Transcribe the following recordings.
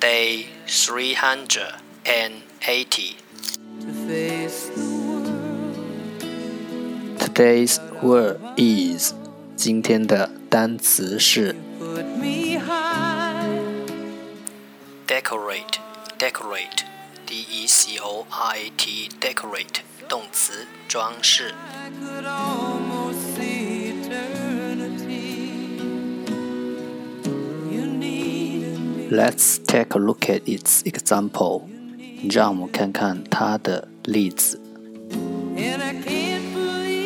Day three hundred and eighty. Today's word is 今天的单词是 decorate decorate d e c o r a t decorate 动词装饰。 Let's take a look at its example. 让我们看看它的例子。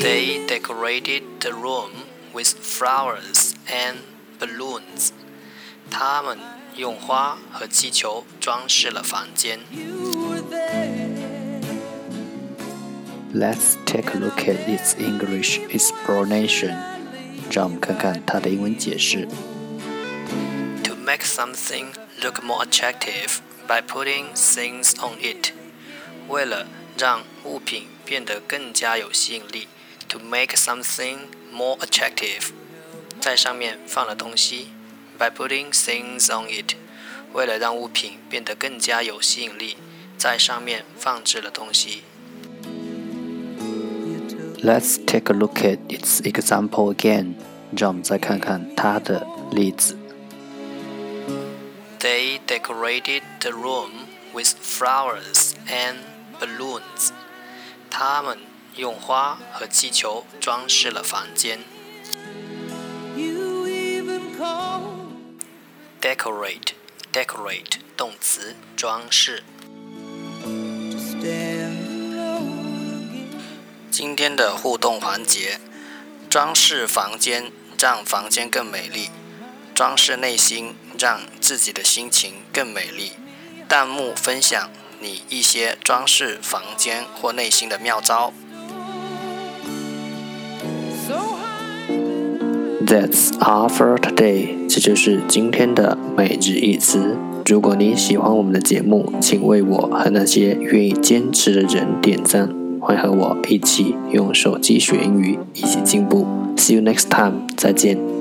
They decorated the room with flowers and balloons. 他们用花和气球装饰了房间。Let's take a look at its English explanation. 让我们看看它的英文解释。 To make something look more attractive by putting things on it，为了让物品变得更加有吸引力，to make something more attractive，在上面放了东西，by putting things on it，为了让物品变得更加有吸引力，在上面放置了东西。Let's take a look at its example again，让我们再看看它的例子。 They decorated the room with flowers and balloons. 他们用花和气球装饰了房间。Decorate, decorate 动词，装饰。今天的互动环节，装饰房间，让房间更美丽。装饰内心， 让自己的心情更美丽。弹幕分享你一些装饰房间或内心的妙招。That's all for today。这就是今天的每日一词。如果你喜欢我们的节目，请为我和那些愿意坚持的人点赞。欢和我一起用手机学英语，一起进步。See you next time。再见。